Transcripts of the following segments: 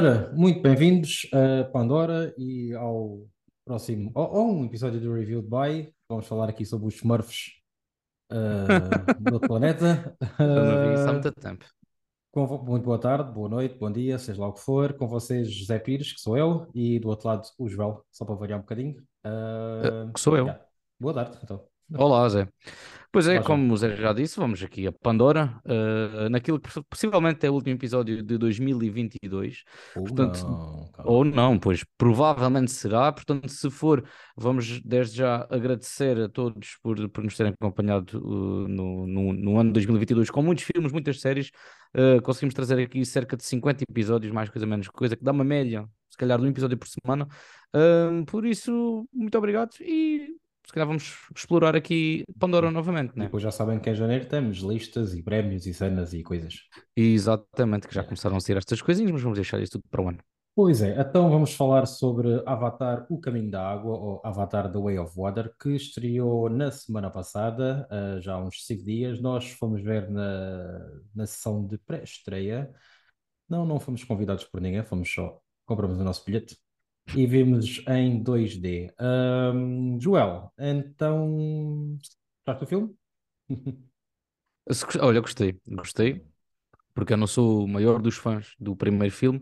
Ora, muito bem-vindos a Pandora e ao próximo, ou, ou um episódio do Review by. Vamos falar aqui sobre os Smurfs uh, do outro planeta. Vi isso há Uh, muito tempo. com muito boa tarde, boa noite, bom dia, seja lá o que for. Com vocês, José Pires, que sou eu, e do outro lado, o Joel, só para variar um bocadinho. Eh, Uh, que sou eu. yeah. Boa tarde, então. Olá, Zé. Pois é, Olá, como o Zé já disse, vamos aqui a Pandora, eh, naquilo que possivelmente é o último episódio de 2022. Ou Portanto, não, ou não, pois provavelmente será. Portanto, se for, vamos desde já agradecer a todos por, por nos terem acompanhado uh, no, no, no ano de 2022 com muitos filmes, muitas séries. Uh, conseguimos trazer aqui cerca de 50 episódios, mais coisa menos coisa, que dá uma média, se calhar, de um episódio por semana. Uh, por isso, muito obrigado e se calhar vamos explorar aqui Pandora novamente, né? depois já sabem que em janeiro temos listas e prémios e cenas e coisas. Exatamente, que já começaram a ser estas coisinhas, mas vamos deixar isso tudo para o ano. Pois é, então vamos falar sobre Avatar: O Caminho da Água, ou Avatar: The Way of Water, que estreou na semana passada, ah, já há uns 5 dias. Nós fomos ver na, na sessão de pré-estreia. Não, não fomos convidados por ninguém, fomos só, compramos o nosso bilhete e vimos em 2D. Ahm, Joel, então, gostaste do filme? Olha, gostei, gostei, porque eu não sou o maior dos fãs do primeiro filme,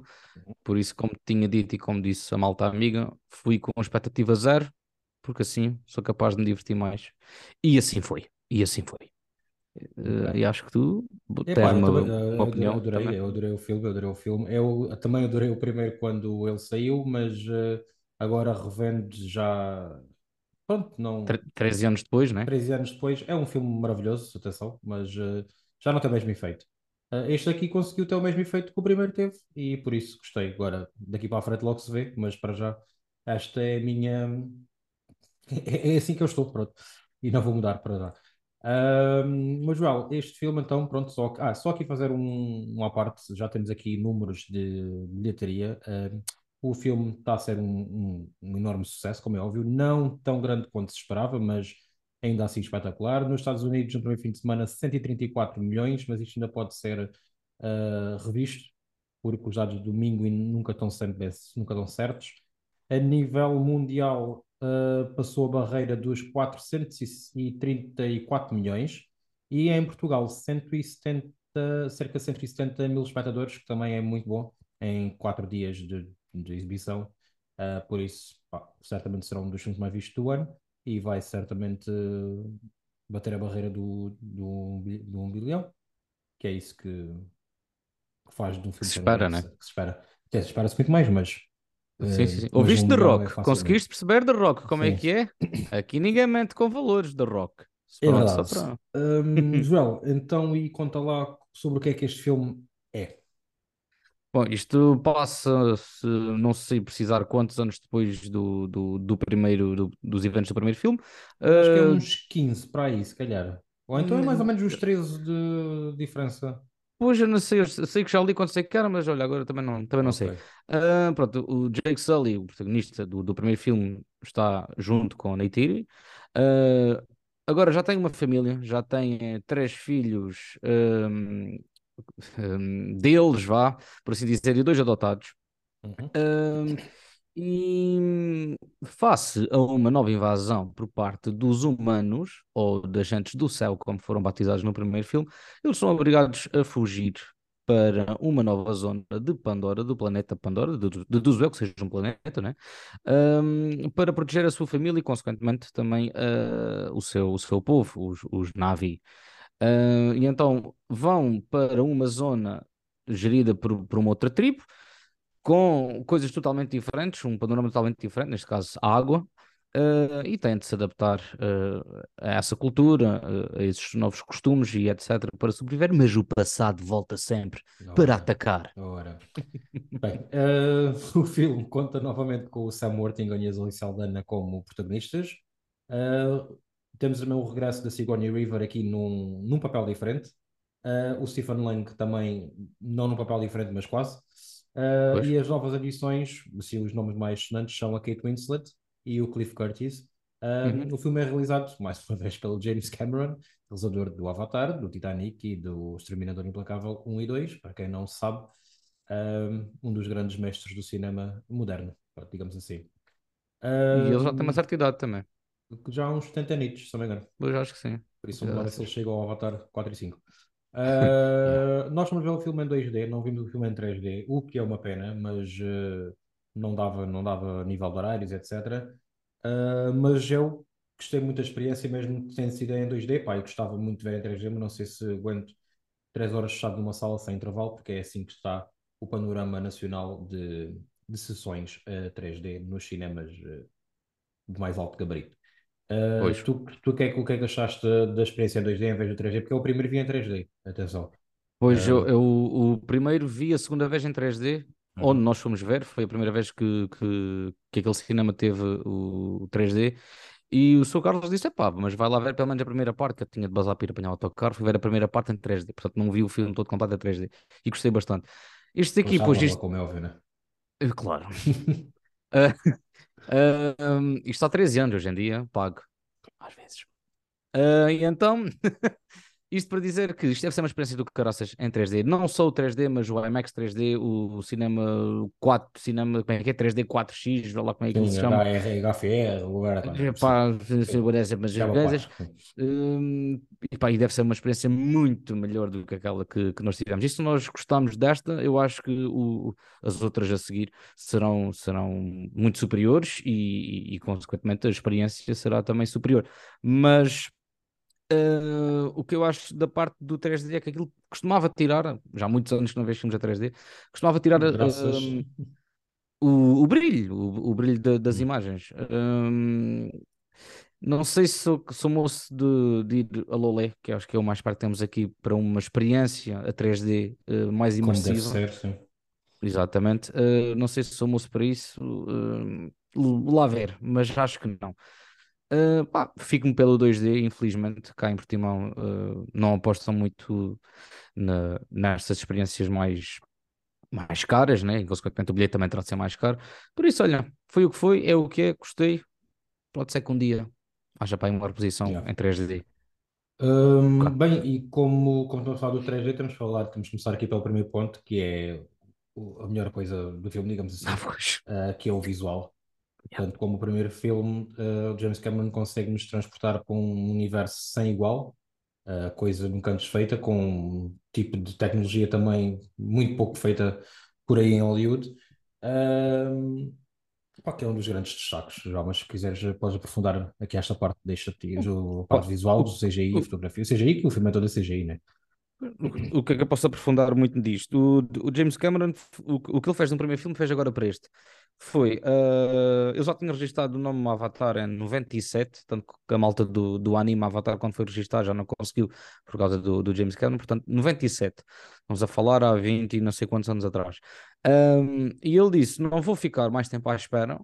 por isso, como tinha dito e como disse a malta amiga, fui com expectativa zero, porque assim sou capaz de me divertir mais. E assim foi, e assim foi. Eh, e acho que tu tens Epá, eu uma, também, uma eh, eu opinião adorei, também. eu adorei o filme, eu adorei o filme. Eu também adorei o primeiro quando ele saiu, mas eh, agora revendo já, pronto, não, Tre- 13 anos depois, né? 13 anos depois, é um filme maravilhoso, atenção, mas eh, já não tem o mesmo efeito. Eh, este aqui conseguiu ter o mesmo efeito que o primeiro teve e por isso gostei. Agora, daqui para a frente logo se vê, mas para já, esta é a minha. É, é assim que eu estou, pronto. E não vou mudar para já. Ahm, mas, Joel, este filme, então, pronto, só, ah, só aqui fazer um, uma parte, já temos aqui números de bilheteria. Ahm, o filme está a ser um, um- um enorme sucesso, como é óbvio, não tão grande quanto se esperava, mas ainda assim espetacular. Nos Estados Unidos, no primeiro fim de semana, 134 milhões, mas isto ainda pode ser ah, revisto, porque os dados de domingo nunca estão sempre, nunca estão certos. A nível mundial, uh, passou a barreira dos 434 milhões e em Portugal 170, cerca de 170 mil espectadores, que também é muito bom em quatro dias de, de exibição. Uh, por isso, pá, certamente será um dos filmes mais vistos do ano e vai certamente bater a barreira do, do, do 1 bilhão, que é isso que, que faz de um Que filme se ser um espera, né? que se espera. Quer dizer, Espera-se muito mais, mas Sim, Uh, sim, sim. mas Ouviste um The é Rock? facilmente. Conseguiste perceber The Rock? Como é Sim, que é? Aqui ninguém mente com valores The Rock. é verdade. Hum, Joel, então e conta lá sobre o que é que este filme é. Bom, isto passa-se, não sei precisar quantos anos depois do, do, do primeiro, do- dos eventos do primeiro filme. Acho que é Ah, uns 15 para aí, se calhar. Ou então é mais ou menos uns 13 de diferença. Pois eu não sei, eu sei que já li quando sei que era, mas olha, agora também não, também não sei. Ok. Ah, pronto, o Jake Sully, o protagonista do, do primeiro filme, está junto com a Neytiri. Ah, agora já tem uma família, já tem eh, três filhos ahm, ahm, deles, vá, por assim dizer, e dois adotados. Uhum. E face a uma nova invasão por parte dos humanos, ou das agentes do céu, como foram batizados no primeiro filme, eles são obrigados a fugir para uma nova zona de Pandora, do planeta Pandora, de- deduzo eu que seja um planeta, né? Ahm, para proteger a sua família e, consequentemente, também ah, o seu, o seu povo, os, os Na'vi. Ah, e então vão para uma zona gerida por, por uma outra tribo com coisas totalmente diferentes, um panorama totalmente diferente, neste caso a água, eh, e têm de se adaptar eh, a essa cultura, eh, a esses novos costumes e etc. para sobreviver, mas o passado volta sempre para Ora, atacar. ora. Bem, o filme conta novamente com o Sam Worthington e a Zoe Saldana como protagonistas. Temos também o regresso da Sigourney Weaver aqui num, num papel diferente. O Stephen Lang também, não num papel diferente, mas quase. Pois? e as novas adições, assim, os nomes mais sonantes são a Kate Winslet e o Cliff Curtis. Eh, Uhum. o filme é realizado, mais uma vez, pelo James Cameron, realizador do Avatar, do Titanic e do Exterminador Implacável 1 e 2, para quem não sabe. um dos grandes mestres do cinema moderno, digamos assim. E ele já tem uma certa idade também. Já há uns 70 anos, se não me engano. Eu já acho que sim. Por isso, ver se ele chega ao Avatar 4 e 5. Uh, nós fomos ver o filme em 2D, não vimos o filme em 3D, o que é uma pena, mas uh, não dava, não dava nível de horários, etc. Uh, mas eu gostei muito da experiência, mesmo tendo sido em 2D. Pá, eu gostava muito de ver em 3D, mas não sei se aguento 3 horas fechado numa sala sem intervalo, porque é assim que está o panorama nacional de, de sessões 3D nos cinemas de mais alto gabarito. Uh, tu, tu que é, o que é que achaste da, experiência em 2D em vez do 3D? Porque eu primeiro vi em 3D, atenção. Pois uh, eu, eu, o primeiro vi a segunda vez em 3D, uhum. onde nós fomos ver, foi a primeira vez que, que, que aquele cinema teve o 3D. E o seu Carlos disse: pá, mas vai lá ver pelo menos a primeira parte, que eu tinha de basar para ir apanhar o autocarro, fui ver a primeira parte em 3D, portanto não vi o filme todo completo em 3D e gostei bastante. Este aqui, pois isto. Como é óbvio, né? Claro. uh, Uh, isto há 13 anos hoje em dia, pago. Às vezes. Uh, e então, isto para dizer que isto deve ser uma experiência do que caraças em 3D. Não só o 3D, mas o IMAX 3D, o, cinema 4, cinema, como é que é? 3D 4X, lá como é que Sim, se chama. HFR, lugar. Pá, mas coisas. Um, e, pá, e deve ser uma experiência muito melhor do que aquela que, que nós tivemos. E se nós gostamos desta, eu acho que o, as outras a seguir serão, serão muito superiores e, e, e, consequentemente, a experiência será também superior. Mas Uh, o que eu acho da parte do 3D é que aquilo costumava tirar, já há muitos anos que não vejo filmes a 3D, costumava tirar uh, o, o, brilho, o, o brilho de, das imagens. Uh, não sei se sou, sou moço de, de, ir a Lolé, que acho que é o mais perto que temos aqui para uma experiência a 3D mais imersiva. Como deve ser, sim. Exatamente. não sei se sou moço para isso, lá ver, mas acho que não. Uh, pá, fico-me pelo 2D, infelizmente, cá em Portimão uh, não apostam muito na, nestas experiências mais, mais caras, né? E consequentemente o bilhete também terá de ser mais caro. Por isso, olha, foi o que foi, é o que é, gostei. Pode ser que um dia haja para uma reposição yeah. em 3D. Um, bem, e como, como estamos a falar do 3D, temos de falar, temos de começar aqui pelo primeiro ponto, que é a melhor coisa do filme, digamos assim, uh, que é o visual. Portanto, como o primeiro filme, uh, o James Cameron consegue nos transportar para um universo sem igual, uh, coisa nunca antes feita, com um tipo de tecnologia também muito pouco feita por aí em Hollywood. Uh, pá, que é um dos grandes destaques, já, mas se quiseres podes aprofundar aqui esta parte, deixa-te a parte visual, o CGI, a fotografia, o CGI, que o filme é todo CGI, né? O que é que eu posso aprofundar muito disto? O, o James Cameron, o, o que ele fez no primeiro filme, fez agora para este. Foi, uh, eu já tinha registrado o nome Avatar em 97, tanto que a malta do, do anime Avatar, quando foi registrar, já não conseguiu por causa do, do James Cameron, portanto, 97. Vamos a falar há 20 e não sei quantos anos atrás. Um, e ele disse: Não vou ficar mais tempo à espera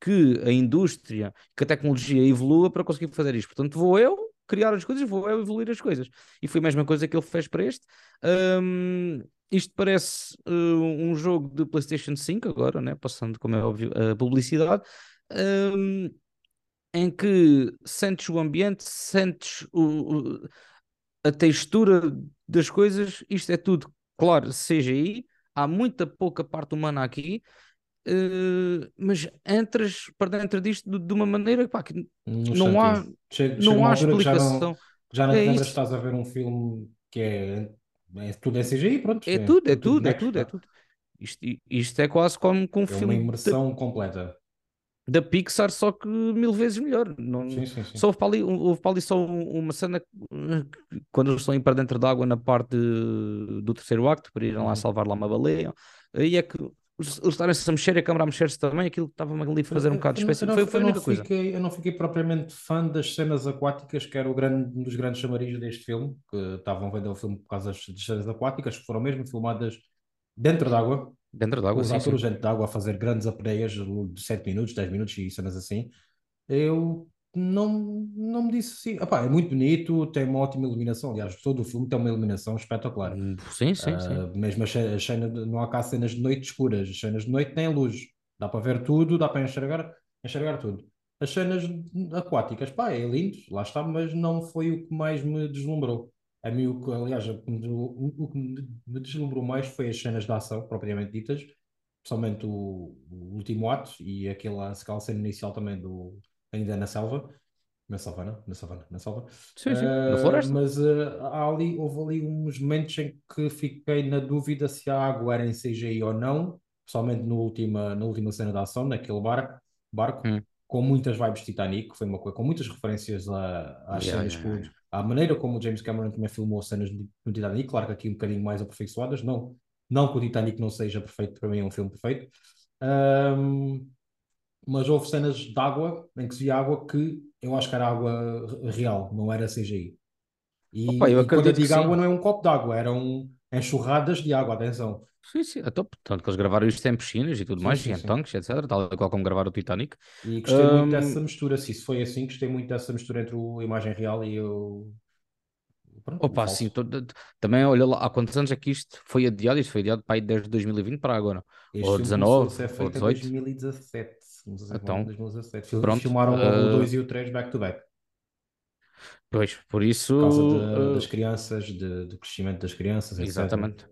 que a indústria, que a tecnologia evolua para conseguir fazer isto. Portanto, vou eu criar as coisas, vou eu evoluir as coisas. E foi a mesma coisa que ele fez para este. Um, isto parece uh, um jogo de PlayStation 5 agora, né? passando, como é óbvio, a publicidade, um, em que sentes o ambiente, sentes o, o, a textura das coisas, isto é tudo, claro, CGI, há muita pouca parte humana aqui, Uh, mas entras para dentro disto de, de uma maneira pá, que não há, chega, não chega há explicação. Já não, já não é lembras estás a ver um filme que é é tudo é CGI, pronto. É, é tudo, é tudo, é tudo, é tudo. Isto, isto é quase como com um é filme. uma imersão da, completa. Da Pixar, só que mil vezes melhor. Não, sim, sim, sim. Só houve para, ali, houve para ali só uma cena quando eles estão a ir para dentro d'água na parte de, do terceiro acto para irem lá uhum. salvar lá uma baleia. Aí é que eles estarem-se a mexer a câmara a mexer-se também, aquilo que estava ali a fazer um bocado de espécie. Foi, foi a única coisa. Fiquei, eu não fiquei propriamente fã das cenas aquáticas, que era o grande, um dos grandes chamarizos deste filme, que estavam vendo o filme por causa das cenas aquáticas, que foram mesmo filmadas dentro d'água. Dentro d'água, Os atores dentro d'água a fazer grandes apneias de 7 minutos, 10 minutos e cenas assim. Eu não, não me disse assim. Epá, é muito bonito, tem uma ótima iluminação. Aliás, todo o filme tem uma iluminação espetacular. Hum, sim, sim, uh, sim. Mesmo as cenas, não há cá cenas de noite escuras, as cenas de noite têm luz. Dá para ver tudo, dá para enxergar, enxergar tudo. As cenas aquáticas, pá, é lindo, lá está, mas não foi o que mais me deslumbrou. A mim, o que, aliás, o, que me- o- o que me deslumbrou mais foi as cenas de ação, propriamente ditas, principalmente o, o último ato e aquela, aquela cena inicial também do ainda na selva, na savana, na savana, na selva. Sim, sim, na Ah, floresta. mas há ali, houve ali uns momentos em que fiquei na dúvida se a água era em CGI ou não, principalmente no última, na última cena da ação, naquele barco, barco Hum. com muitas vibes Titanic, foi uma coisa, com muitas referências a, às Yeah, cenas yeah, yeah. à maneira como o James Cameron também filmou cenas do Titanic, claro que aqui um bocadinho mais aperfeiçoadas, não, não que o Titanic não seja perfeito, para mim é um filme perfeito, mas houve cenas de água, em que se via água que eu acho que era água re- real, não era CGI. Opa, eu E, e quando eu digo água, sim. não é um copo de água, eram enxurradas de água, atenção. Sim, sim. Então, portanto, que eles gravaram isto em piscinas e tudo Sim, mais, e sim, em sim. tanques, etc. Tal e qual como gravaram o Titanic. E gostei muito Hum, dessa mistura, se isso foi assim, gostei muito dessa mistura entre a imagem real e o, pronto, opa, sim. tô- também, olha lá, há quantos anos é que isto foi adiado? Isto foi adiado para aí desde 2020 para agora. Este Ou filme começou a 19, ser ou feito em 18. 2017. A em Então, 2017. Fil- pronto. Filmaram o ah, 2 e o 3 back-to-back. pois, por Por causa isso, de- das ah, crianças, de- do crescimento das crianças, etc. exatamente.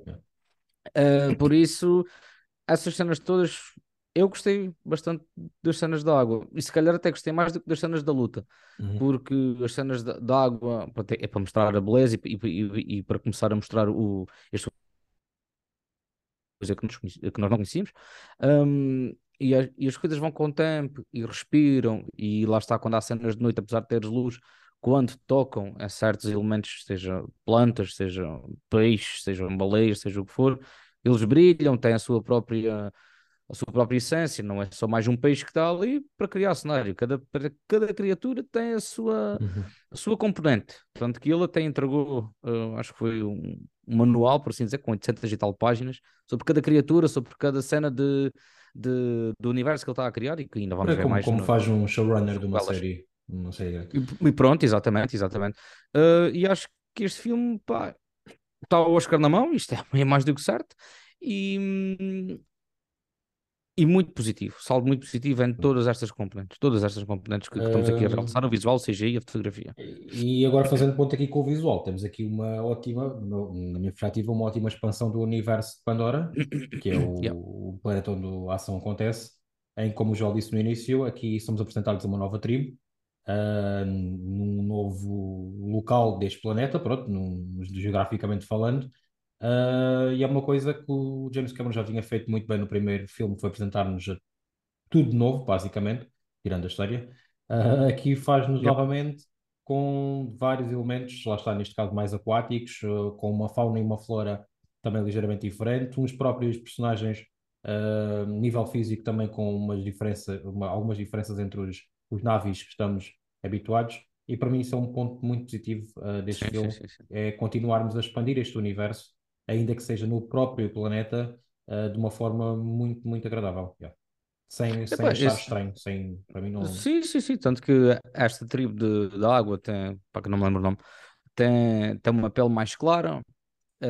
Ah, por isso, essas cenas todas, eu gostei bastante das cenas da água. E se calhar até gostei mais do que das cenas da luta. Uhum. Porque as cenas da, da água pronto, é para mostrar a beleza e, e- e- e para começar a mostrar o, este coisa que, nos que nós não conhecíamos. Um, e, as, e as coisas vão com o tempo e respiram, e lá está, quando há cenas de noite, apesar de teres luz, quando tocam a certos elementos, seja plantas, sejam peixes, sejam baleias, seja o que for, eles brilham, têm a sua própria, a sua própria essência, não é só mais um peixe que está ali para criar cenário. Cada, para cada criatura tem a sua, Uhum. a sua componente. Tanto que ele até entregou, eh, acho que foi um, um manual, por assim dizer, com 800 e tal páginas, sobre cada criatura, sobre cada cena de, de- do universo que ele está a criar e que ainda vamos É ver como, mais como no, faz um showrunner de uma sequelas. série. Uma série. E, e pronto, exatamente, exatamente. Eh, e acho que este filme, pá, está o Oscar na mão, isto é, é mais do que certo, e, hum, e muito positivo, saldo muito positivo em todas estas componentes, todas estas componentes que, que estamos aqui a realçar, o visual, o CGI, a fotografia. E agora fazendo ponto aqui com o visual, temos aqui uma ótima, na minha perspectiva, uma ótima expansão do universo de Pandora, que é Yeah. o, o planeta onde a ação acontece, em como já disse no início, aqui somos apresentados a uma nova tribo, ah, num novo local deste planeta, pronto, num- geograficamente falando, Ah, e é uma coisa que o James Cameron já tinha feito muito bem no primeiro filme, foi apresentar-nos tudo novo, basicamente, tirando a história. Ah, aqui faz-nos Yep. novamente com vários elementos, lá está, neste caso mais aquáticos, ah, com uma fauna e uma flora também ligeiramente diferente, uns próprios personagens, ah, nível físico também com umas diferença, uma- algumas diferenças entre os, os navios que estamos habituados, e para mim isso é um ponto muito positivo ah, deste sim, filme, sim, sim. é continuarmos a expandir este universo, ainda que seja no próprio planeta, ah, de uma forma muito, muito agradável. Yeah. Sem, sem Epá, achar esse- estranho, sem, para mim não. Sim, sim, sim. Tanto que esta tribo de, de água tem, para que não me lembro o nome, tem, tem uma pele mais clara, eh,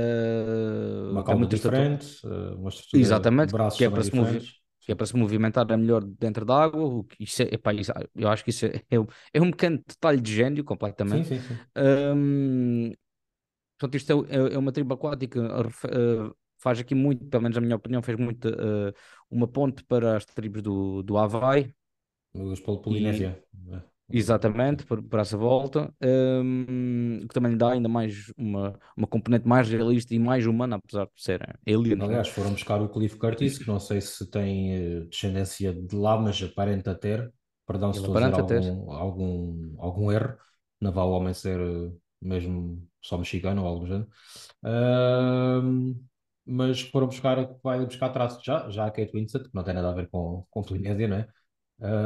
Uma cauda diferente, ah, uma estrutura Exatamente, braços que é para se mover. Que é para se movimentar melhor dentro da água. o que- Isso é, epá, isso- eu acho que isso é, é, um- é um pequeno detalhe de gênio, Sim, completamente. sim, sim. Hum, portanto, isto é, é- é uma tribo aquática, eh, faz aqui muito, pelo menos na minha opinião, fez muito eh, uma ponte para as tribos do, do Havaí, Os Pol- e Polinésia. ah, exatamente, por, por essa volta, hum, que também lhe dá ainda mais uma, uma componente mais realista e mais humana, apesar de serem aliens, né? Aliás, foram buscar o Cliff Curtis, que não sei se tem descendência de lá, mas aparenta ter. Perdão se estou a dizer algum, algum, algum erro. Não vale o homem ser mesmo só mexicano ou algo do género. Ahm, mas foram buscar, vai buscar traços já, já a Kate Winslet, que não tem nada a ver com, com Polinésia, não é?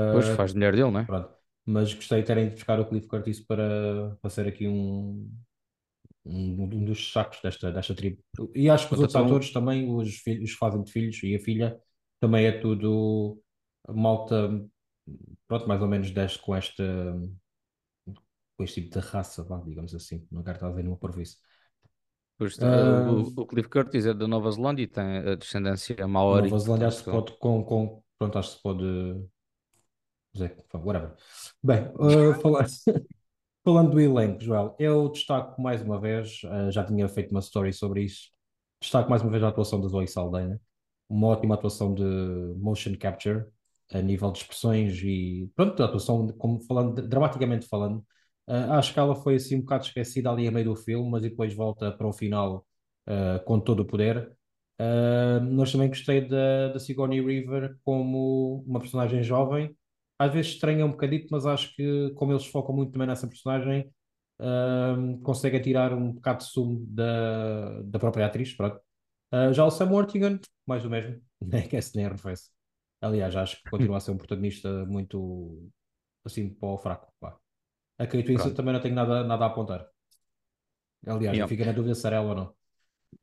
Depois Ah, faz de mulher dele, né? pronto. Mas gostei de terem de buscar o Cliff Curtis para, para ser aqui um, um, um dos sacos desta, desta tribo. E acho que os Pronto, outros então, atores também, os, filhos, os que fazem de filhos e a filha, também é tudo malta, pronto, mais ou menos deste com esta, com este tipo de raça, vá, digamos assim. Não quero estar a dizer nenhuma porvice. depois, eh, Ah, o, o Cliff Curtis é da Nova Zelândia e tem a descendência maori, Nova Zelândia acho que pode, com, com, pronto, acho que se pode dizer, whatever. Bem, ah, falar, Falando do elenco, Joel, eu destaco mais uma vez, eh, já tinha feito uma story sobre isso, destaco mais uma vez a atuação da Zoe Saldanha, uma ótima atuação de motion capture, a nível de expressões e, pronto, a atuação, como falando, dramaticamente falando, eh, acho que ela foi assim um bocado esquecida ali a meio do filme, mas depois volta para o final eh, com todo o poder. Uh, mas também gostei da, da Sigourney Weaver como uma personagem jovem. Às vezes estranha um bocadito, mas acho que como eles focam muito também nessa personagem, uh, conseguem tirar um bocado de sumo da, da própria atriz. Pronto. Uh, já o Sam Worthington, mais o mesmo, nem que nem arrefece. Aliás, acho que continua a ser um protagonista muito assim para o fraco. A Kate Winslet também não tenho nada, nada a apontar. Aliás, yeah. fica na dúvida se era ela ou não.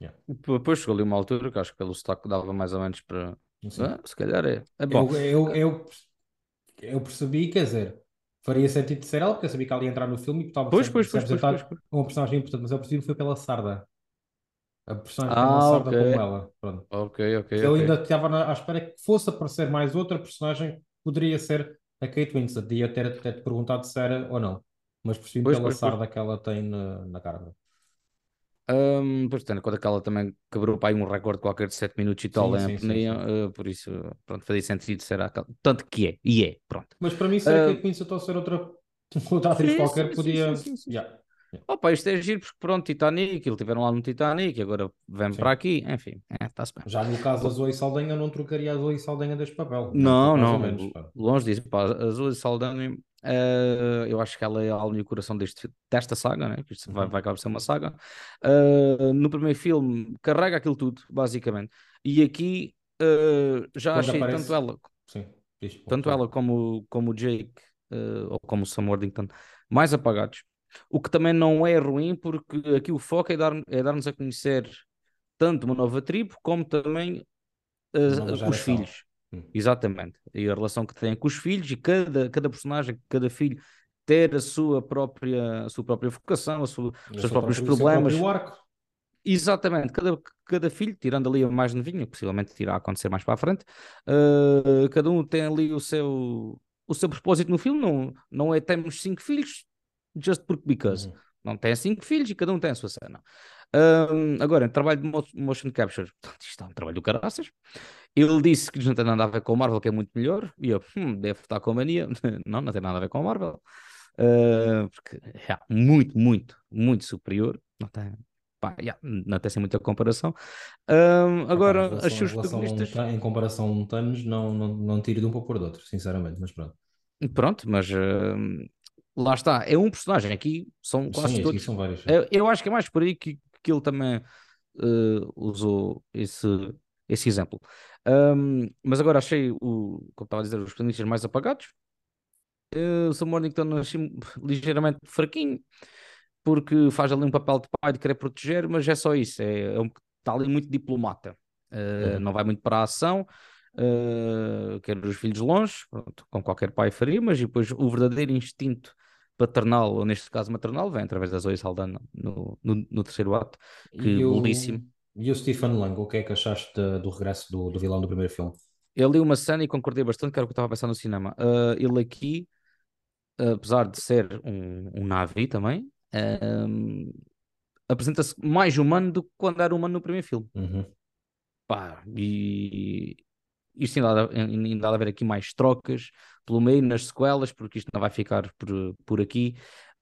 Yeah. Depois chegou ali uma altura que acho que pelo sotaque dava mais ou menos para. Ah, se calhar é. é bom. Eu, eu, eu, eu, percebi, quer dizer, faria sentido de ser ela, porque eu sabia que ela ia entrar no filme e estava pois, pois, pois, pois, pois, uma personagem importante, mas eu percebi que foi pela Sarda. A personagem ah, Sarda okay. como ela. Pronto. Ok, ok. Eu okay. ainda estava à espera que fosse aparecer mais outra personagem, poderia ser a Kate Winslet, e ter, ter perguntado se era ou não. Mas percebi pois, pela pois, Sarda que ela tem na, na cara. Um, pois tendo quando aquela também quebrou para aí um recorde qualquer de 7 minutos e tal sim, em apneia, uh, por isso, pronto, fazia sentido ser aquela. Tanto que é, e é, pronto. Mas para mim, se uh, que Winslet ou ser outra, outra atriz sim, qualquer, sim, podia. Sim, yeah. Opa, isto é giro porque pronto, Titanic, eles tiveram lá no Titanic, agora vem para aqui, enfim, está-se é, bem. Já no caso da Zoe Saldanha, não trocaria a Zoe Saldanha deste papel. Não, não, menos, longe disso. Pá, a Zoe Saldanha Uh, eu acho que ela é a alma e o coração deste, desta saga, né? que isto vai, uhum. vai acabar ser uma saga. Uh, no primeiro filme, carrega aquilo tudo, basicamente. E aqui uh, já Quando achei aparece... tanto ela, Sim, tanto ela como, como o Jake ou como o Sam Worthington mais apagados. O que também não é ruim, porque aqui o foco é dar-nos é dar a conhecer tanto uma nova tribo como também os filhos. Hum. Exatamente. E a relação que tem com os filhos e cada, cada personagem, cada filho ter a sua própria, a sua própria vocação, a sua, os seus próprios problemas. Exatamente, cada, cada filho, tirando ali a mais novinha, possivelmente irá acontecer mais para a frente, uh, cada um tem ali o seu, o seu propósito no filme, não, não é temos cinco filhos, just porque because. Uhum. Não tem cinco filhos e cada um tem a sua cena. Uh, agora, trabalho de motion capture, isto é um trabalho do caraças. Ele disse que não tem nada a ver com o Marvel, que é muito melhor. E eu, hum, deve estar com a mania. não, não tem nada a ver com o Marvel. Uh, porque é muito, muito, muito superior. Não tem, pá, yeah, não tem assim muita comparação. Uh, agora, relação, as suas protagonistas... Um, em comparação a um Thanos, não, não, não tiro de um para pôr de outro, sinceramente, mas pronto. Pronto, mas uh, lá está. É um personagem. Aqui são quase Sim, todos. São vários, eu, eu, acho que é mais por aí que, que ele também usou esse, esse exemplo. Um, mas agora achei o, como estava a dizer, os protagonistas mais apagados. Uh, o Sam Mornington achei ligeiramente fraquinho, porque faz ali um papel de pai de querer proteger, mas é só isso, é, é um, está ali muito diplomata. Uh, uhum. Não vai muito para a ação, uh, quer os filhos longe, pronto, como qualquer pai faria, mas depois o verdadeiro instinto paternal, ou neste caso maternal, vem através da Zoe Saldana no, no, no terceiro ato, que belíssimo. E o Stephen Lang, o que é que achaste de, do regresso do, do vilão do primeiro filme? Eu li uma cena e concordei bastante, que era o que eu estava a pensar no cinema. Uh, ele aqui, apesar de ser um, um Navi também, uh, apresenta-se mais humano do que quando era humano no primeiro filme. Uhum. Pá, e isto ainda, ainda há de haver aqui mais trocas pelo meio nas sequelas, porque isto não vai ficar por, por aqui.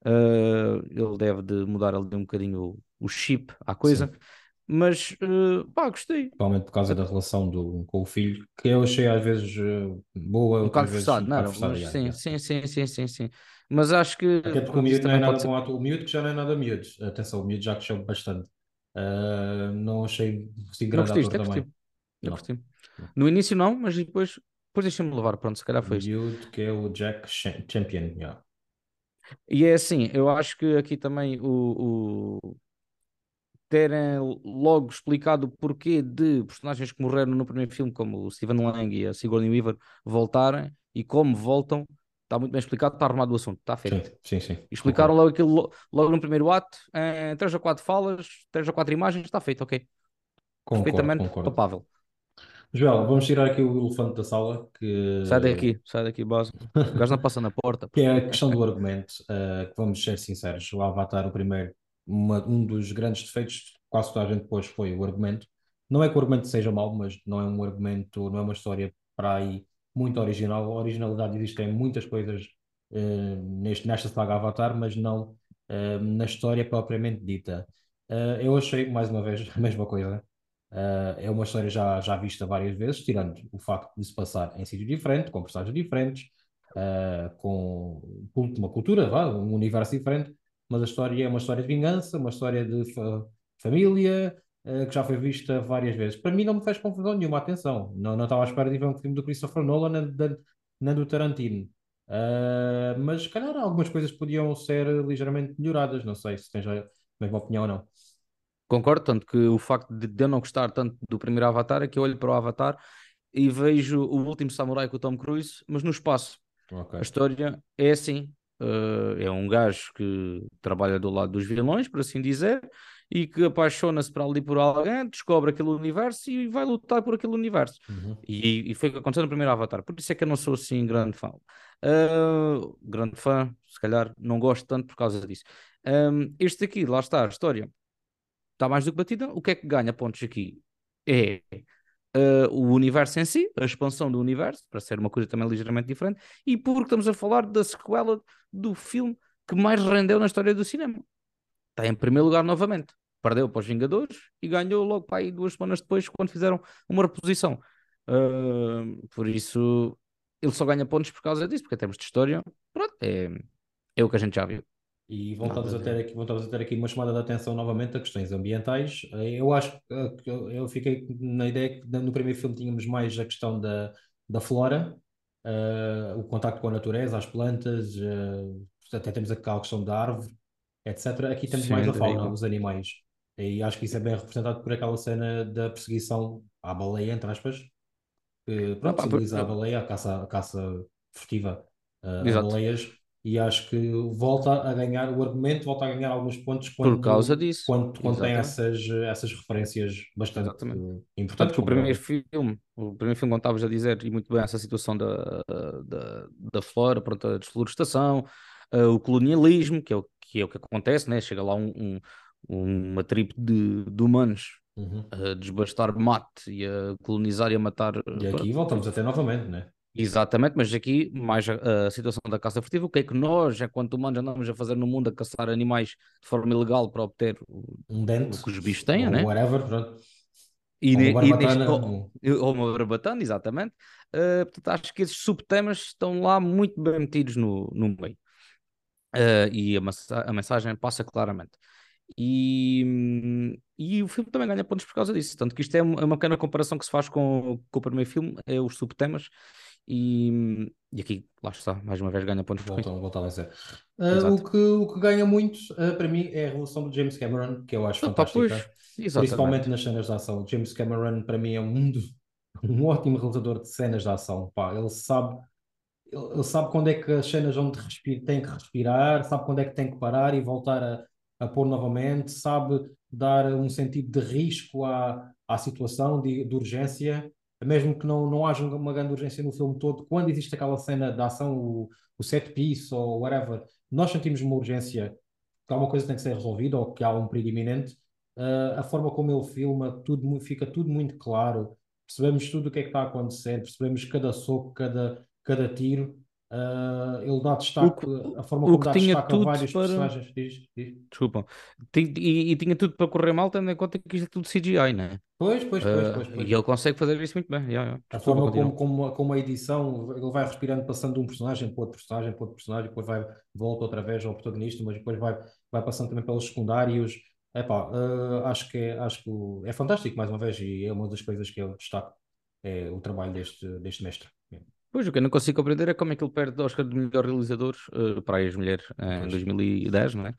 Uh, ele deve de mudar ali um bocadinho o, o chip à coisa. Sim. Mas, uh, pá, gostei. Principalmente por causa da relação do, com o filho, que eu achei às vezes uh, boa, um bocado forçado, não, forçado, mas, sim, sim, sim, sim, sim, sim. Mas acho que. Até porque o miúdo não é nada ser... bom ator. O miúdo que já não é nada miúdo. Atenção, o miúdo já cresceu bastante. Uh, não achei assim grande ator também. Não. No início não, mas depois, depois deixa-me levar, pronto, se calhar foi isso. Miúdo que é o Jack Champion, yeah. E é assim, eu acho que aqui também o, o terem logo explicado o porquê de personagens que morreram no primeiro filme, como o Steven Lang e a Sigourney Weaver, voltarem e como voltam, está muito bem explicado, está arrumado o assunto, está feito. Sim, sim. sim. Explicaram logo aquilo logo no primeiro ato, em três ou quatro falas, três ou quatro imagens, está feito, ok. Concordo, Perfeitamente concordo. topável. Joel, vamos tirar aqui o elefante da sala, Sai que, daqui, sai daqui, boss. O gajo não passa na porta. que é a questão do argumento. Uh, que vamos ser sinceros, o Avatar, o primeiro, uma- um dos grandes defeitos que quase toda a gente pôs foi o argumento. Não é que o argumento seja mau, mas não é um argumento, não é uma história para aí muito original. A originalidade existe em muitas coisas uh, neste, nesta saga Avatar, mas não uh, na história propriamente dita. Eu achei, mais uma vez, a mesma coisa. Uh, é uma história já, já vista várias vezes, tirando o facto de se passar em sítios diferentes, com personagens diferentes, uh, com uma cultura, um universo diferente, mas a história é uma história de vingança, uma história de fa- família, uh, que já foi vista várias vezes. Para mim não me fez confusão nenhuma, atenção. Não, não estava à espera de ver um filme do Christopher Nolan nem, do Tarantino. Mas se calhar algumas coisas podiam ser ligeiramente melhoradas, não sei se tens a mesma opinião ou não. Concordo, tanto que o facto de eu não gostar tanto do primeiro Avatar é que eu olho para o Avatar e vejo o último samurai com o Tom Cruise, mas no espaço. Ok. A história é assim: eh, é um gajo que trabalha do lado dos vilões, por assim dizer, e que apaixona-se para ali por alguém, descobre aquele universo e vai lutar por aquele universo. Uhum. E, e foi o que aconteceu no primeiro Avatar. Por isso é que eu não sou assim grande fã. Eh, grande fã, se calhar não gosto tanto por causa disso. Um, este aqui, lá está, a história está mais do que batida. O que é que ganha pontos aqui? É uh, o universo em si, a expansão do universo, para ser uma coisa também ligeiramente diferente, e porque estamos a falar da sequela do filme que mais rendeu na história do cinema. Está em primeiro lugar novamente. Perdeu para os Vingadores e ganhou logo para aí duas semanas depois, quando fizeram uma reposição. Uh, por isso, ele só ganha pontos por causa disso, porque em termos de história, pronto, é, é o que a gente já viu. E voltamos a ter aqui, voltamos a ter aqui uma chamada de atenção novamente a questões ambientais. Eh, Eu acho eh, que eu eu fiquei na ideia que no primeiro filme tínhamos mais a questão da, da flora, eh, o contacto com a natureza, as plantas, eh, até temos aquela questão da árvore, etc. Aqui temos mais Sim, a da fauna, os animais. E acho que isso é bem representado por aquela cena da perseguição à baleia, entre aspas, que Ah, pronto, simboliza a baleia, a caça, a caça furtiva uh, a baleias, e acho que volta a ganhar, o argumento volta a ganhar alguns pontos Por causa quando, disso. quando, quando tem essas, essas referências bastante Exatamente. uh, Tanto importantes, o é primeiro filme, o primeiro filme, como estavas a dizer, e muito bem essa situação da, da, da flora, pronto, a desflorestação, eh, o colonialismo, que é o que, é o que acontece, né? Chega lá um, um- uma tribo de, de humanos Uhum. a desbastar mate e a colonizar e a matar. eh, E aqui pronto. voltamos a ter novamente, né? Exatamente, mas aqui mais a, a situação da caça furtiva, o que é que nós, enquanto humanos, andamos a fazer no mundo a caçar animais de forma ilegal para obter o, Um o dente, que os bichos têm, né? whatever, pronto. E, Ou uma barbatana. ou, ou uma barbatana, exatamente. Uh, portanto, acho que esses subtemas estão lá muito bem metidos no, no meio. Uh, e a, a mensagem passa claramente. E, e o filme também ganha pontos por causa disso. Tanto que isto é uma é uma pequena comparação que se faz com, com o primeiro filme, é os subtemas. E, e aqui, lá está, mais uma vez ganha pontos. Voltam, voltam a ser. Uh, o, que, o que ganha muito, uh, para mim, é a relação do James Cameron, que eu acho Ah, pois, fantástica. Principalmente nas cenas de ação. James Cameron, para mim, é um, um ótimo realizador de cenas de ação. Pá, ele sabe, ele, sabe quando é que as cenas vão de respir, tem que respirar, sabe quando é que tem que parar e voltar a, a pôr novamente, sabe dar um sentido de risco à, à situação, de, de urgência, mesmo que não, não haja uma grande urgência no filme todo. Quando existe aquela cena de ação, o, o set piece ou whatever, nós sentimos uma urgência que alguma coisa tem que ser resolvida ou que há um perigo iminente. Uh, a forma como ele filma, tudo, fica tudo muito claro. Percebemos tudo o que é que está a acontecer, percebemos cada soco, cada, cada tiro. Uh, ele dá O destaque, que, a forma o como que dá tinha destaque a tudo vários para. personagens. Diz, diz. Desculpa. E, e tinha tudo para correr mal, tendo em conta que isto é tudo CGI, né? Pois, pois, pois, Ah, pois, pois. e ele consegue fazer isso muito bem. Yeah, yeah. A Desculpa, forma como, como, a- como a edição, ele vai respirando, passando de um personagem para outro personagem, para outro personagem, depois vai, volta outra vez ao protagonista, mas depois vai, vai passando também pelos secundários. Epá, eh, acho que, é, acho que o- é fantástico, mais uma vez, e é uma das coisas que eu destaco, é o trabalho deste, deste mestre. Pois, o que eu não consigo compreender é como é que ele perde o Oscar de melhor realizador uh, para as mulheres em Pois, 2010, não é?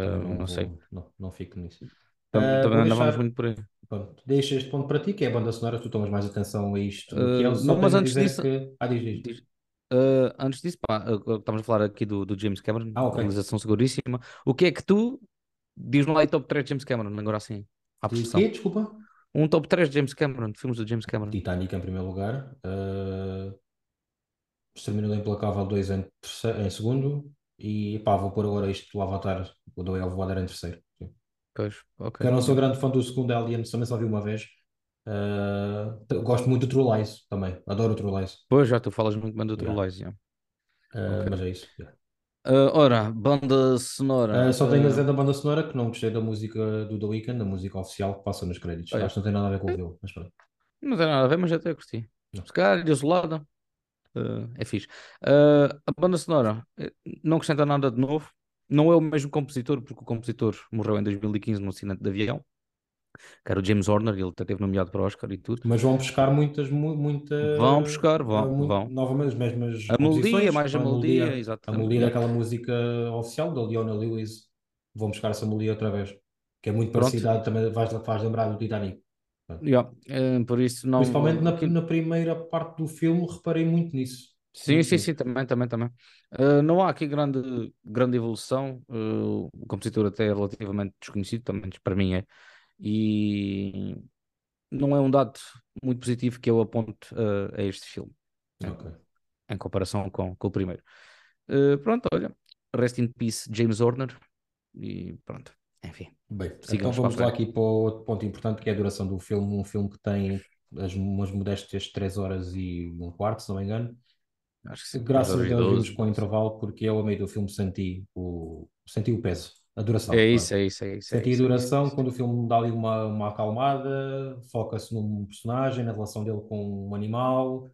também Ah, não, não sei. não, não fico nisso. Tam- Também vou andávamos muito por aí. pronto, deixo este ponto para ti, que é a banda sonora, tu tomas mais atenção a isto não, mas antes disso, que... Ah, diz, diz. diz- ah, antes disso, pá, estamos a falar aqui do, do James Cameron, Ah, ok. realização seguríssima. O que é que tu diz no lá top 3 de James Cameron, agora assim, à quê? Desculpa? Um top 3 de James Cameron, de filmes do James Cameron. Titanic em primeiro lugar. Uh, Exterminador Implacável 2 em, terceiro, em segundo. E pá, vou pôr agora isto do Avatar, o do Voador em terceiro. Sim. Pois, ok. Eu não sou grande fã do segundo Alien, também só vi uma vez. Uh, gosto muito do True Lies também, adoro o True Lies. Pois, já tu falas muito bem do True Yeah. Lies, yeah. Uh, Ok. Mas é isso. yeah. Ah, ora, banda sonora. Uh, só tenho a dizer da banda sonora que não gostei da música do The Weeknd, da música oficial que passa nos créditos. Olha. Acho que não tem nada a ver com o filme, mas pronto. Não tem nada a ver, mas até curti. Não. Se calhar, isolada, ah, é fixe. Ah, a banda sonora eh, não acrescenta nada de novo. Não é o mesmo compositor, porque o compositor morreu em 2015 num acidente de avião. Que era o James Horner, ele até teve nomeado para o Oscar e tudo. Mas vão buscar muitas, mu- muita, Vão buscar, vão, uh, vão. novamente as mesmas A melodia, mais a melodia, exato. A melodia daquela música oficial da Leona Lewis. Vão buscar essa melodia outra vez. Que é muito Pronto. parecida, também faz, faz lembrar do Titanic. Yeah, eh, por isso não. Principalmente na, na primeira parte do filme, reparei muito nisso. Sim, sim, sim, também, também, também. Uh, não há aqui grande, grande evolução. Uh, o compositor até é relativamente desconhecido, também para mim é. E não é um dado muito positivo que eu aponto uh, a este filme, Ok. em comparação com, com o primeiro. Pronto, olha, rest in peace, James Horner. E pronto, enfim. Bem, então vamos a lá aqui para o outro ponto importante que é a duração do filme. Um filme que tem as, umas modéstias 3 horas e um quarto, se não me engano. Acho que sim. Graças a Deus vimos com intervalo, porque eu, ao meio do filme, senti o, senti o peso, a duração. É claro. isso, é isso, é isso. é Senti a isso, é duração isso. quando o filme dá ali uma, uma acalmada, foca-se num personagem, na relação dele com um animal,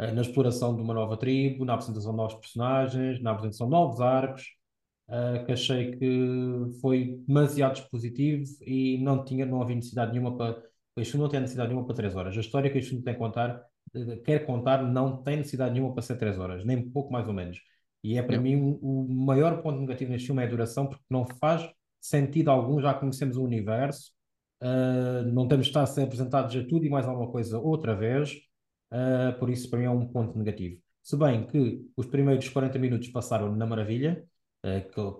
eh, na exploração de uma nova tribo, na apresentação de novos personagens, na apresentação de novos arcos, eh, que achei que foi demasiado expositivo e não tinha, não havia necessidade nenhuma para. Este filme não tem necessidade nenhuma para 3 horas. A história que este filme tem a contar, eh, quer contar, não tem necessidade nenhuma para ser 3 horas, nem pouco mais ou menos. E é para Yeah. mim o, maior ponto negativo neste filme é a duração, porque não faz sentido algum, já conhecemos o universo, uh, não temos de estar a ser apresentados a tudo e mais alguma coisa outra vez, uh, por isso para mim é um ponto negativo. Se bem que os primeiros 40 minutos passaram na maravilha,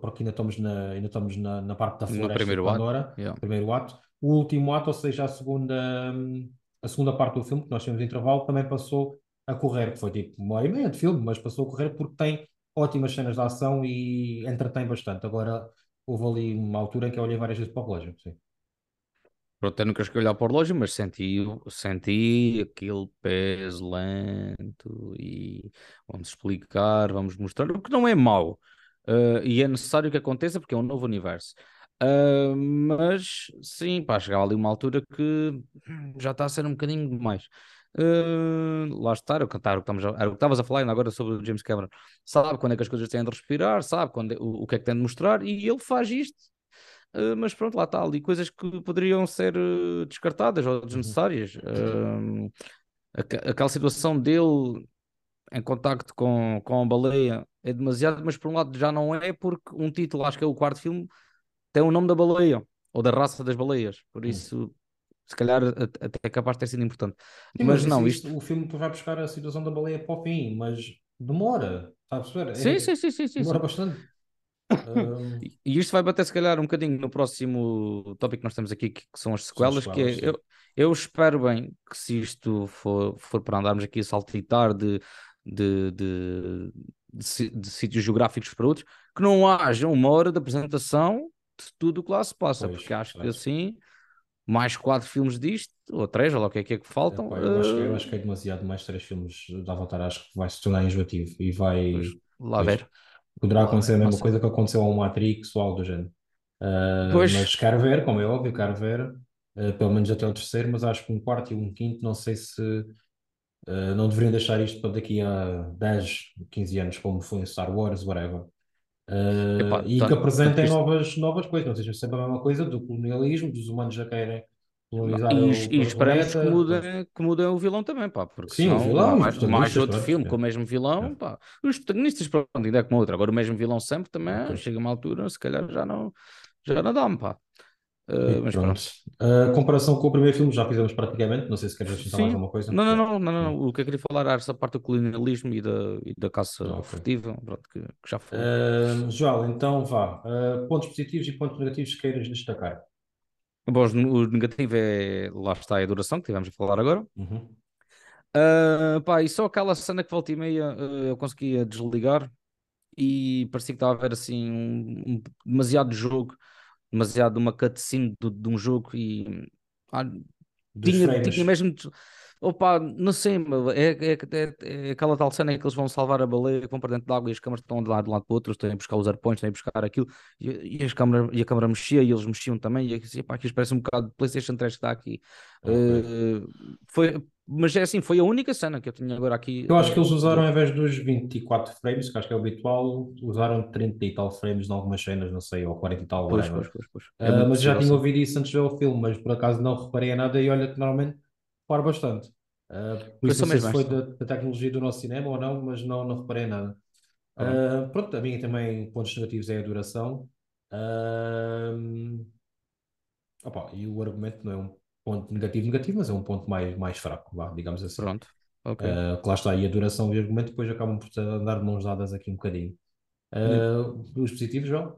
porque ainda estamos na, ainda estamos na, na parte da No floresta primeiro de ato, Pandora, yeah. primeiro ato. O último ato, ou seja, a segunda, a segunda parte do filme, que nós temos intervalo, também passou a correr, que foi tipo uma hora e meia de filme, mas passou a correr porque tem ótimas cenas de ação e entretém bastante. Agora, houve ali uma altura em que eu olhei várias vezes para o relógio. Sim. Pronto, eu nunca cheguei a olhar para o relógio, mas senti, senti aquele peso lento e vamos explicar, vamos mostrar, o que não é mau. Uh, e é necessário que aconteça porque é um novo universo. Uh, mas sim, pá, chegava ali uma altura que já está a ser um bocadinho demais. Uh, lá está, era o que era o que estavas a falar ainda agora sobre o James Cameron. Sabe quando é que as coisas têm de respirar, sabe quando é- o, o que é que tem de mostrar, e ele faz isto. Uh, mas pronto, lá está ali coisas que poderiam ser descartadas ou desnecessárias. Uh, aque- aquela situação dele em contacto com, com a baleia é demasiado, mas por um lado já não é, porque um título, acho que é o quarto filme, tem o nome da baleia ou da raça das baleias. Por Hum. isso, se calhar até é capaz de ter sido importante. Sim, mas mas não, isso- isto. isso- o filme vai buscar a situação da baleia para o fim, mas demora, está a perceber? Sim, É- sim, sim, sim, sim, demora sim. bastante. Um, E isto vai bater, se calhar, um bocadinho no próximo tópico que nós temos aqui, que, que são as São as sequelas, que é, sequelas, sim. eu, eu espero bem que se isto for, for para andarmos aqui a saltitar de, de, de, de, de sítios geográficos para outros, que não haja uma hora de apresentação de tudo o que lá se passa, Pois, porque acho que assim, mais quatro filmes disto, ou três, ou lá o que é que é que faltam, epá, eu, acho, que- eu eh, acho que é demasiado mais três filmes de Avatar, acho que vai se tornar enjoativo e vai. pois, lá ver. Poderá Lá acontecer ver, a mesma coisa que aconteceu ao Matrix ou algo do género. Uh, mas quero ver, como é óbvio, quero ver, uh, pelo menos até o terceiro, mas acho que um quarto e um quinto, não sei se uh, não deveriam deixar isto para daqui a 10, 15 anos, como foi em Star Wars, whatever. Uh, Epá, e tanto- que apresentem isto- novas, novas coisas, não seja sempre a mesma coisa do colonialismo, dos humanos já querem colonizar E, o, e o esperamos que planeta. mudem, que mudem o vilão também, pá, porque Sim, o vilão, mais, mais protagonistas, outro pronto, filme é. com o mesmo vilão, É. pá. Os protagonistas, pronto, ainda é como outro. Agora o mesmo vilão sempre também, Ok. chega uma altura, se calhar já não, já não dá-me, pá. Uh, E mas pronto. comparação com o primeiro filme já fizemos praticamente, não sei se queres acrescentar mais Sim. alguma coisa. Não, não, não, não, não. O que eu queria falar era essa parte do colonialismo e da, e da caça Ah, ok. furtiva, pronto, que, que já falou. Uh, João, então vá. Uh, pontos positivos e pontos negativos que queiras destacar. Bom, o negativo é, lá está, é a duração que tivemos a falar agora. Uhum. Uh, pá, e só aquela cena que volta e meia eu conseguia desligar e parecia que estava a ver assim um, um demasiado jogo, demasiado uma cutscene de, de um jogo e ah, tinha, tinha mesmo Opa, não sei, é, é, é, é, aquela tal cena em que eles vão salvar a baleia, vão para dentro de água e as câmaras estão de lado, de lado para o outro, estão a buscar os arpões, estão a buscar aquilo, e, e, as câmaras, e a câmara mexia e eles mexiam também, e aqui parece um bocado de PlayStation 3 que está aqui. Okay. Uh, foi, mas é assim, foi a única cena que eu tinha agora aqui. Eu acho que eles eh, usaram, ao invés dos 24 frames, que acho que é o habitual, usaram 30 e tal frames em algumas cenas, não sei, ou 40 e tal. Pois, pois, pois, pois. Uh, mas já tinha ouvido isso antes de ver o filme, mas por acaso não reparei a nada e olha que normalmente reparo bastante. Uh, por isso não sei se foi da, da, tecnologia do nosso cinema ou não, mas não, não reparei nada. Uh, pronto, a minha também, pontos negativos é a duração. Uh, opa, e o argumento não é um ponto negativo, negativo, mas é um ponto mais, mais fraco, vá, digamos assim. Pronto, ok. Uh, que lá está, e a duração e o argumento depois acabam por andar de mãos dadas aqui um bocadinho. Uh, os positivos, João?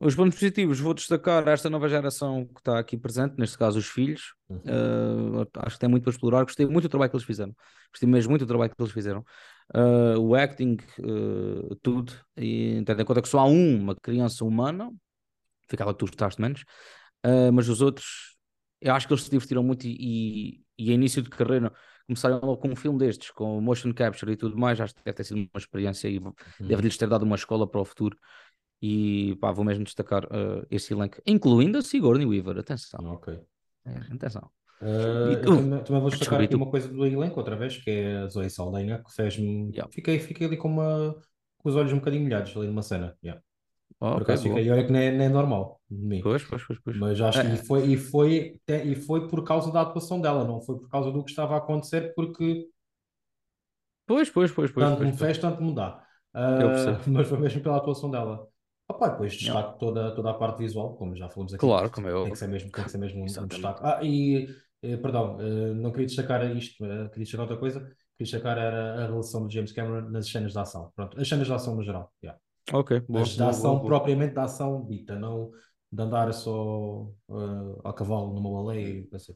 Os pontos positivos, vou destacar esta nova geração que está aqui presente, neste caso os filhos. Uhum. Uh, acho que tem muito para explorar. Gostei muito do trabalho que eles fizeram. Gostei mesmo muito do trabalho que eles fizeram. Uh, o acting, uh, tudo. E tendo em conta que só há uma criança humana, ficava tu gostaste menos. mas os outros, eu acho que eles se divertiram muito e, e, e a início de carreira começaram logo com um filme destes, com motion capture e tudo mais. Acho que deve ter sido uma experiência e uhum. deve-lhes ter dado uma escola para o futuro. E pá, vou mesmo destacar uh, esse elenco, incluindo a Sigourney Weaver. Atenção. Ok. É, atenção. Uh, também, também, vou destacar aqui uma coisa do elenco outra vez, que é a Zoe Saldanha, que fez-me. Yeah. Fiquei, fiquei ali com, uma, com os olhos um bocadinho molhados ali numa cena. Yeah. Oh, acaso fiquei, olha que não é, não é normal. Pois, pois, pois, pois. Mas acho que é. e foi, e, foi, e foi por causa da atuação dela, não foi por causa do que estava a acontecer, porque. Pois, pois, pois, pois. Tanto pois, me fez, tanto me dá. Uh, mas foi mesmo pela atuação dela. Opa, depois destaque toda, toda a parte visual, como já falamos aqui. Claro, como eu. Tem que ser mesmo, tem que ser mesmo um, um destaque. Ah, e, eh, perdão, eh, não queria destacar isto, eh, queria destacar outra coisa. Queria destacar era a relação de James Cameron nas cenas de ação. Pronto, as cenas de ação no geral. Yeah. Ok, boa, As de boa, ação, boa, propriamente da ação dita, não de andar só uh, a cavalo numa baleia e assim.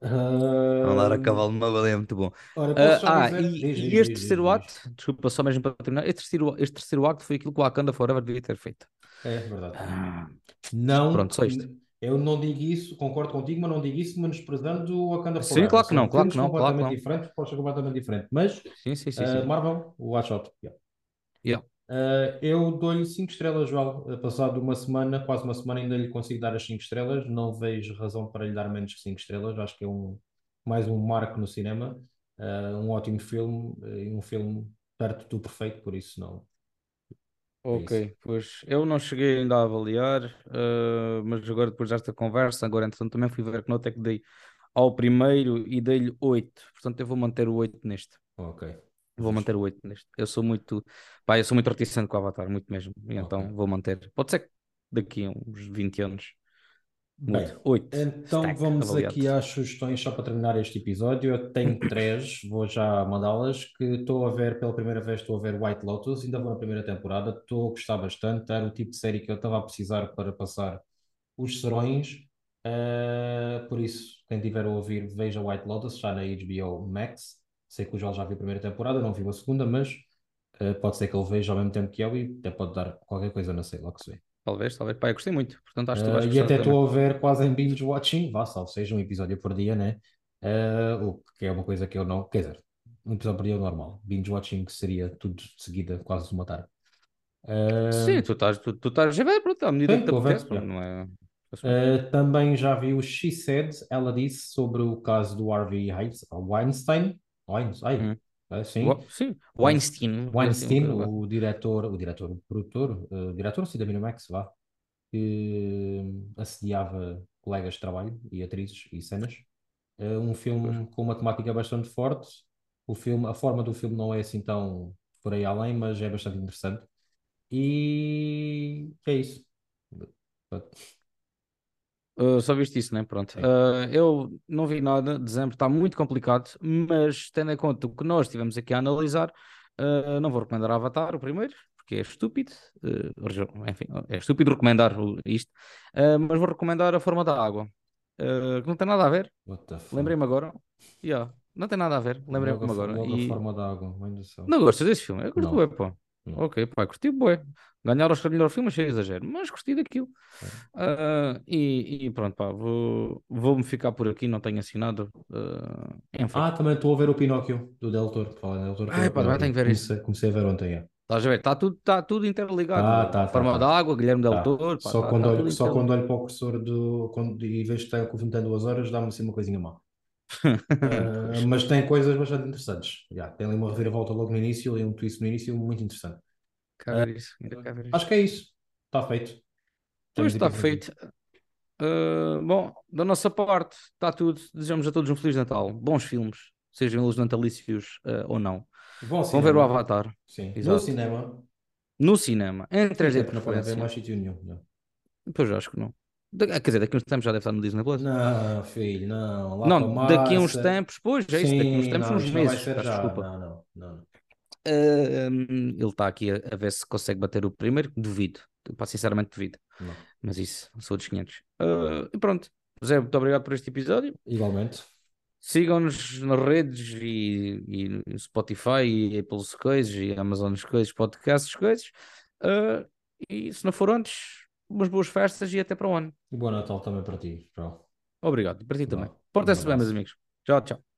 Uh... Andar a cavalo numa baleia é muito bom. Ora, uh, ah, dizer... e, diz, e diz, este diz, terceiro acto, desculpa, só mesmo para terminar, este terceiro, este terceiro acto foi aquilo que o Wakanda Forever devia ter feito. É verdade. Ah, não, pronto, só isto. Eu não digo isso, concordo contigo, mas não digo isso menosprezando o Wakanda Forever. Sim, claro que não, claro que não. completamente claro, diferentes, pode ser completamente diferente, mas sim, sim, sim, uh, Marvel, o Watch Out. Yeah. Yeah. Uh, eu dou-lhe 5 estrelas, João. Passado uma semana, quase uma semana, ainda lhe consigo dar as 5 estrelas. Não vejo razão para lhe dar menos que 5 estrelas. Acho que é um, mais um marco no cinema, uh, um ótimo filme e um filme perto do perfeito, por isso não. É ok, é pois eu não cheguei ainda a avaliar, uh, mas agora depois desta conversa, agora entretanto também fui ver que nota é que dei ao primeiro e dei-lhe 8, portanto eu vou manter o 8 neste. Ok. Vou manter o 8 neste. Eu sou muito, pá, eu sou muito reticente com o Avatar, muito mesmo, e então okay. vou manter. Pode ser que daqui a uns 20 anos Bem, Oito. Então vamos aqui às sugestões só para terminar este episódio. Eu tenho três, vou já mandá-las. Que estou a ver pela primeira vez, estou a ver White Lotus, ainda vou na primeira temporada, estou a gostar bastante. Era o tipo de série que eu estava a precisar para passar os serões. Uh, por isso, quem tiver a ouvir, veja White Lotus, já na HBO Max. Sei que o João já viu a primeira temporada, não viu a segunda, mas uh, pode ser que ele veja ao mesmo tempo que eu e até pode dar qualquer coisa, não sei, logo se vê. Talvez, talvez. Pá, eu gostei muito. Portanto, acho que tu vais uh, E até estou a ver quase em binge watching, vá, salvo seja um episódio por dia, né? Uh, o que é uma coisa que eu não. Quer dizer, um episódio por dia é normal. Binge watching seria tudo de seguida, quase uma tarde. Uh, Sim, tu estás, tu, tu estás a ver, pronto, à medida que te apetece, não é? Uh, também já vi o She Said, ela disse sobre o caso do Harvey Weinstein. Weinstein, hum. É, sim. sim, Weinstein. Weinstein, o diretor, o diretor, o produtor, uh, diretor sim, da Miramax, vá, que assediava colegas de trabalho e atrizes e cenas. Uh, um filme com uma temática bastante forte. O filme, a forma do filme não é assim tão por aí além, mas é bastante interessante. E é isso. Uh, só viste isso, né? Pronto. Uh, eu não vi nada, dezembro está muito complicado, mas tendo em conta o que nós tivemos aqui a analisar, uh, não vou recomendar Avatar, o primeiro, porque é estúpido, enfim, é estúpido recomendar isto, mas vou recomendar A Forma da Água, que não tem nada a ver. Lembrei-me agora. Yeah, não tem nada a ver, lembrei-me agora. E... Forma da Água, do. Não gostas desse filme? Eu curto bem, pô. Não. Ok, pá, curti bué. Ganhar o melhor filme, achei exagero, mas curti daquilo. Uh, e, e, pronto, pá, vou, vou-me ficar por aqui, não tenho assinado. Uh, ah, também estou a ver o Pinóquio do Del Toro. Fala, Del Toro ah, pá, vai tenho que ver comecei, isso. Comecei a ver ontem. É. Estás a ver? Está tudo, tá tudo interligado. Ah, tá, tá, Forma tá, da Água, Guilherme Del Toro. Pá, só, tá, quando tá olho, só quando olho para o cursor do, quando, e vejo que está comentando duas horas, dá-me assim uma coisinha má. Uh, mas tem coisas bastante interessantes. Yeah, tem ali uma reviravolta logo no início e um twist no início muito interessante. Uh, isso, isso. Acho que é isso. Está feito. Pois está feito. Uh, bom, da nossa parte, está tudo. Desejamos a todos um Feliz Natal. Bons filmes, sejam eles natalícios ou não. Vão ver o Avatar. Sim. Exato. No cinema. No cinema, em 3D Não pode haver mais sítio nenhum. Não. Pois acho que não. Quer dizer, daqui a uns tempos já deve estar no Disney Plus. Não, filho, não. Lá não, daqui a uns tempos, pois, é isso, daqui a uns tempos, não, uns meses. Desculpa. Não, não, não. Uh, ele está aqui a, a, ver se consegue bater o primeiro. Duvido, Pá, sinceramente duvido. Não. Mas isso, sou dos 500. Uh, e pronto, José, muito obrigado por este episódio. Igualmente. Sigam-nos nas redes e, e Spotify e Apple coisas e Amazon coisas, podcasts coisas. Uh, e se não for antes, umas boas festas e até para o ano. E bom Natal também para ti, Obrigado, para ti também. Portem-se bem, meus amigos. Tchau, tchau.